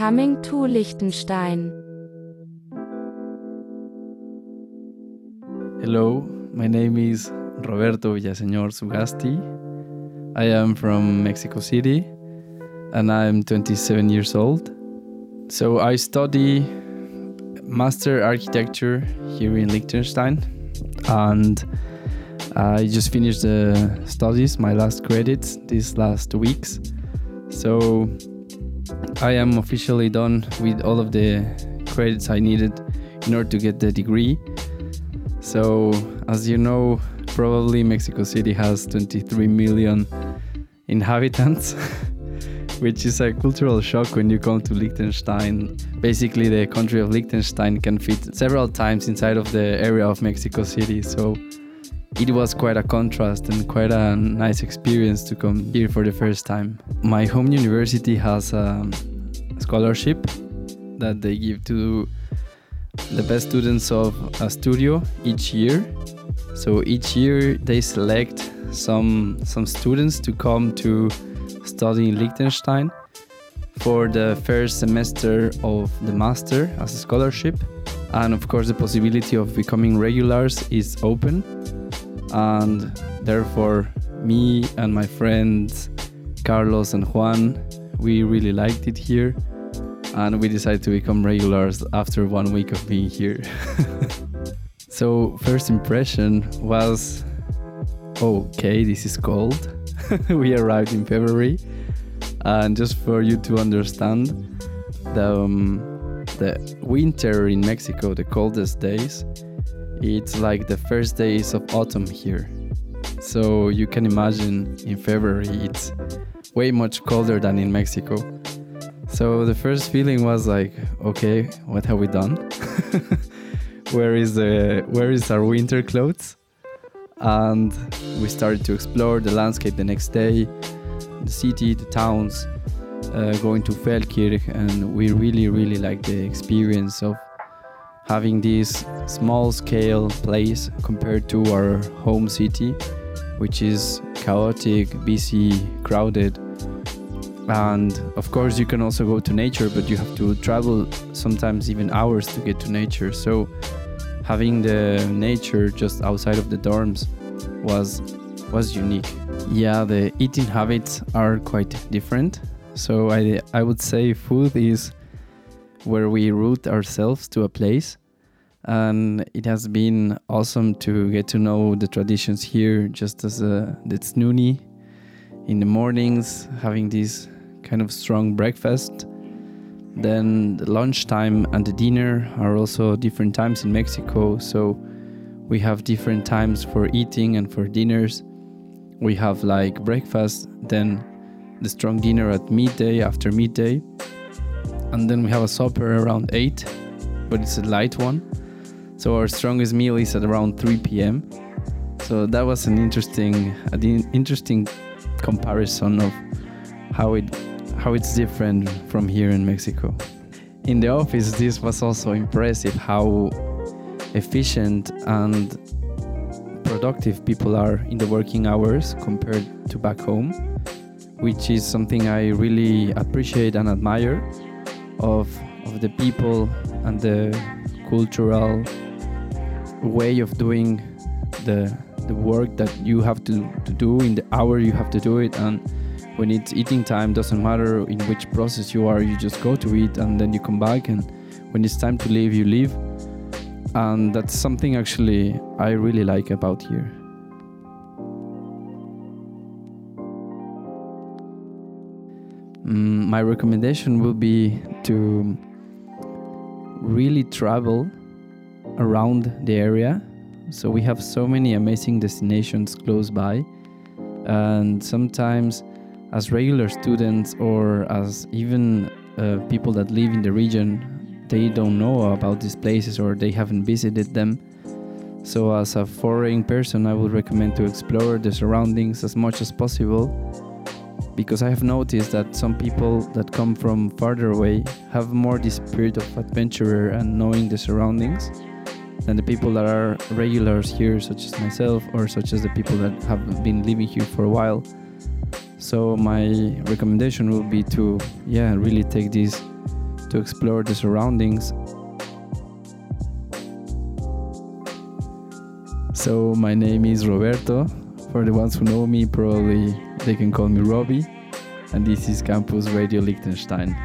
Coming to Liechtenstein. Hello, my name is Roberto Villaseñor Sugasti. I am from Mexico City and I'm 27 years old. So I study master architecture here in Liechtenstein and I just finished the studies, my last credits these last weeks. So I am officially done with all of the credits I needed in order to get the degree. So, as you know, probably Mexico City has 23 million inhabitants, which is a cultural shock when you come to Liechtenstein. Basically, the country of Liechtenstein can fit several times inside of the area of Mexico City. So, it was quite a contrast and quite a nice experience to come here for the first time. My home university has a scholarship that they give to the best students of a studio each year. So each year they select some some students to come to study in Liechtenstein for the first semester of the master as a scholarship. And of course the possibility of becoming regulars is open and therefore me and my friends Carlos and Juan we really liked it here. And we decided to become regulars after one week of being here. so first impression was okay this is cold. We arrived in February. And just for you to understand the um, the winter in Mexico the coldest days it's like the first days of autumn here. So you can imagine in February it's way much colder than in Mexico. So the first feeling was like, okay, what have we done? where is the where is our winter clothes? And we started to explore the landscape the next day, the city, the towns, uh, going to Feldkirch, and we really really liked the experience of having this small scale place compared to our home city, which is chaotic, busy, crowded. And of course, you can also go to nature, but you have to travel sometimes even hours to get to nature. So, having the nature just outside of the dorms was was unique. Yeah, the eating habits are quite different. So I I would say food is where we root ourselves to a place and it has been awesome to get to know the traditions here just as uh, a the Znüni in the mornings having this kind of strong breakfast. Then the lunchtime and the dinner are also different times in Mexico so we have different times for eating and for dinners. We have like breakfast then the strong dinner at midday after midday. And then we have a supper around 8 but it's a light one so our strongest meal is at around 3 p.m. So that was an interesting, an interesting comparison of how it, how it's different from here in Mexico. In the office, this was also impressive how efficient and productive people are in the working hours compared to back home, which is something I really appreciate and admire of of the people and the cultural way of doing the the work that you have to, to do in the hour you have to do it and when it's eating time doesn't matter in which process you are you just go to eat and then you come back and when it's time to leave you leave. And that's something actually i really like about here. Mm, my recommendation will be to really travel around the area. So we have so many amazing destinations close by. And sometimes, as regular students or as even uh, people that live in the region, they don't know about these places or they haven't visited them. So, as a foreign person, I would recommend to explore the surroundings as much as possible because I have noticed that some people that come from farther away have more the spirit of adventurer and knowing the surroundings than the people that are regulars here, such as myself, or such as the people that have been living here for a while. So my recommendation will be to, yeah, really take this to explore the surroundings. So my name is Roberto. For the ones who know me, probably they can call me Robbie. And this is Campus Radio Liechtenstein.